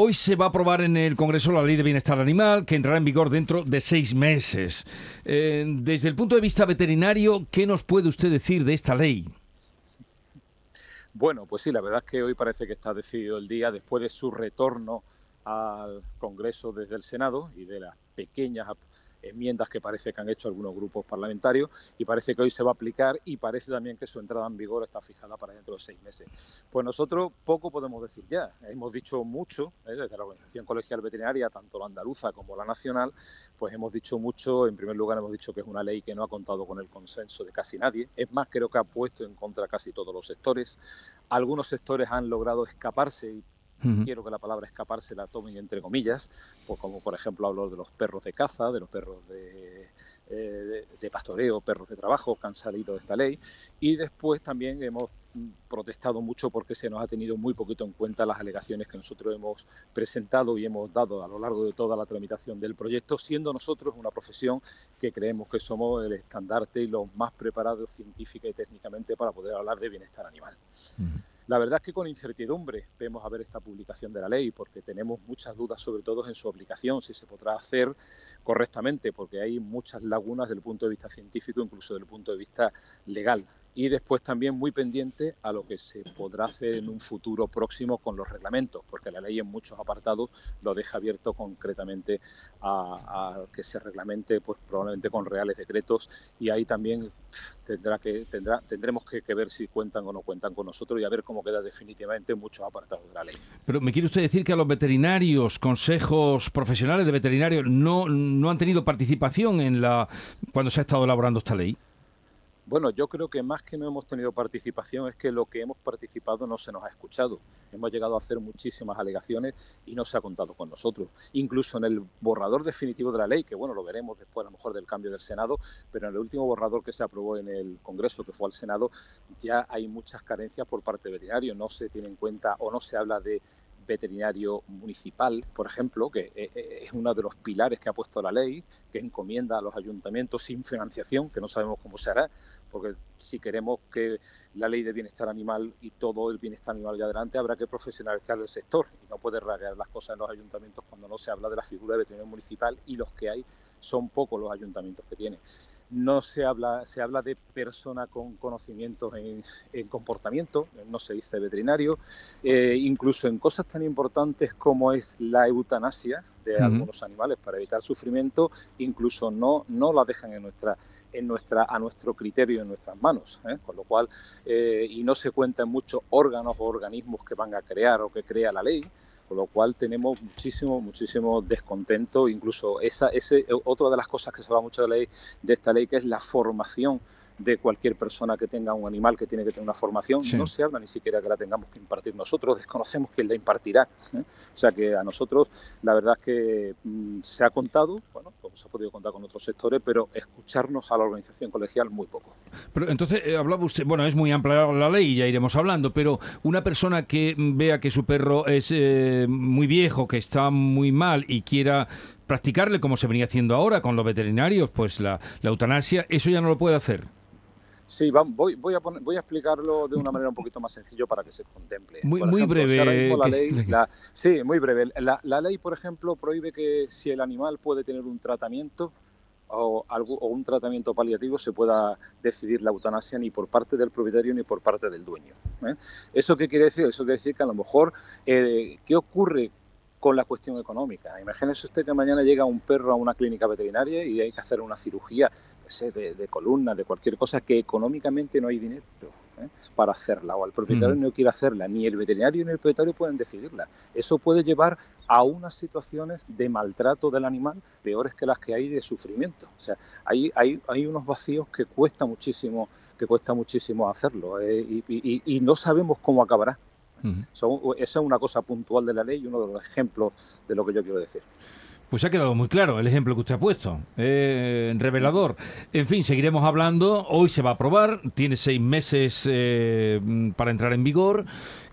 Hoy se va a aprobar en el Congreso la Ley de Bienestar Animal, que entrará en vigor dentro de seis meses. Eh, desde el punto de vista veterinario, ¿qué nos puede usted decir de esta ley? Bueno, pues sí, la verdad es que hoy parece que está decidido el día después de su retorno al Congreso desde el Senado y de las pequeñas enmiendas que parece que han hecho algunos grupos parlamentarios y parece que hoy se va a aplicar y parece también que su entrada en vigor está fijada para dentro de seis meses. Pues nosotros poco podemos decir ya. Hemos dicho mucho, ¿eh? desde la Organización Colegial Veterinaria, tanto la andaluza como la nacional, pues hemos dicho mucho. En primer lugar, hemos dicho que es una ley que no ha contado con el consenso de casi nadie. Es más, creo que ha puesto en contra casi todos los sectores. Algunos sectores han logrado escaparse y quiero que la palabra escaparse la tomen entre comillas, pues como por ejemplo hablo de los perros de caza, de los perros de, eh, de, pastoreo, perros de trabajo que han salido de esta ley, y después también hemos protestado mucho porque se nos ha tenido muy poquito en cuenta las alegaciones que nosotros hemos presentado y hemos dado a lo largo de toda la tramitación del proyecto, siendo nosotros una profesión que creemos que somos el estandarte y los más preparados científica y técnicamente para poder hablar de bienestar animal. La verdad es que con incertidumbre vemos a ver esta publicación de la ley porque tenemos muchas dudas sobre todo en su aplicación, si se podrá hacer correctamente, porque hay muchas lagunas desde el punto de vista científico, incluso desde el punto de vista legal y después también muy pendiente a lo que se podrá hacer en un futuro próximo con los reglamentos, porque la ley en muchos apartados lo deja abierto concretamente a, que se reglamente, pues probablemente con reales decretos y ahí también tendrá que tendrá tendremos que, ver si cuentan o no cuentan con nosotros y a ver cómo queda definitivamente muchos apartados de la ley. Pero me quiere usted decir que a los veterinarios, consejos profesionales de veterinarios no no han tenido participación en la cuando se ha estado elaborando esta ley. Bueno, yo creo que más que no hemos tenido participación es que lo que hemos participado no se nos ha escuchado. Hemos llegado a hacer muchísimas alegaciones y no se ha contado con nosotros. Incluso en el borrador definitivo de la ley, que bueno, lo veremos después a lo mejor del cambio del Senado, pero en el último borrador que se aprobó en el Congreso, que fue al Senado, ya hay muchas carencias por parte de veterinario. No se tiene en cuenta o no se habla de veterinario municipal, por ejemplo, que eh, eh, es uno de los pilares que ha puesto la ley, que encomienda a los ayuntamientos sin financiación, que no sabemos cómo se hará, porque si queremos que la ley de bienestar animal y todo el bienestar animal vaya adelante, habrá que profesionalizar el sector. Y no puede raguear las cosas en los ayuntamientos cuando no se habla de la figura de veterinario municipal y los que hay son pocos los ayuntamientos que tienen no se habla, se habla de persona con conocimientos en, comportamiento, no se dice veterinario, eh, incluso en cosas tan importantes como es la eutanasia de algunos animales para evitar sufrimiento, incluso no, no la dejan en nuestra, en nuestra, a nuestro criterio, en nuestras manos, ¿eh? con lo cual, eh, y no se cuentan muchos órganos o organismos que van a crear o que crea la ley, con lo cual tenemos muchísimo, muchísimo descontento. Incluso esa, ese, otra de las cosas que se habla mucho de, ley, de esta ley, que es la formación de cualquier persona que tenga un animal que tiene que tener una formación. No se habla ni siquiera que la tengamos que impartir nosotros, desconocemos quién la impartirá. ¿eh? O sea que a nosotros la verdad es que mm, se ha contado, bueno, pues se ha podido contar con otros sectores, pero escucharnos a la organización colegial muy poco. Pero entonces eh, hablaba usted, bueno, es muy amplia la ley, ya iremos hablando, pero una persona que vea que su perro es eh, muy viejo, que está muy mal y quiera practicarle como se venía haciendo ahora con los veterinarios, pues la eutanasia, eso ya no lo puede hacer. Sí, voy, voy, a voy a explicarlo de una manera un poquito más sencillo para que se contemple. Muy, muy breve. sí, muy breve. La, ley, por ejemplo, prohíbe que si el animal puede tener un tratamiento o, algo, o un tratamiento paliativo, se pueda decidir la eutanasia ni por parte del propietario ni por parte del dueño. ¿eh? ¿Eso qué quiere decir? Eso quiere decir que a lo mejor, eh, ¿qué ocurre con la cuestión económica. Imagínese usted que mañana llega un perro a una clínica veterinaria y hay que hacer una cirugía de, de columna, de cualquier cosa, que económicamente no hay dinero ¿eh? para hacerla, o el propietario mm. no quiere hacerla, ni el veterinario ni el propietario pueden decidirla. Eso puede llevar a unas situaciones de maltrato del animal peores que las que hay de sufrimiento. O sea, hay, hay, hay unos vacíos que cuesta muchísimo que cuesta muchísimo hacerlo ¿eh? y no sabemos cómo acabará esa es una cosa puntual de la ley y uno de los ejemplos de lo que yo quiero decir. Pues ha quedado muy claro el ejemplo que usted ha puesto, eh, revelador. En fin, seguiremos hablando. Hoy se va a aprobar, tiene seis meses eh, para entrar en vigor.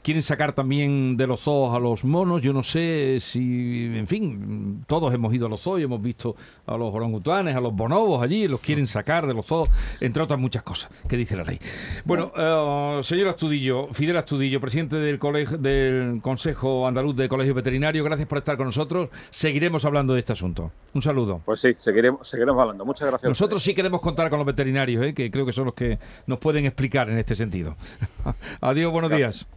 Quieren sacar también de los zoos a los monos. Yo no sé si, en fin, todos hemos ido a los zoos y hemos visto a los orangutanes, a los bonobos allí, los quieren sacar de los zoos, entre otras muchas cosas que dice la ley. Bueno, uh, señor Astudillo, Fidel Astudillo, presidente del, colegio, del Consejo Andaluz de Colegio Veterinario, gracias por estar con nosotros. Seguiremos hablando de este asunto. Un saludo. Pues sí, seguiremos, seguiremos hablando. Muchas gracias. Nosotros sí queremos contar con los veterinarios, ¿eh? que creo que son los que nos pueden explicar en este sentido. Adiós, buenos días.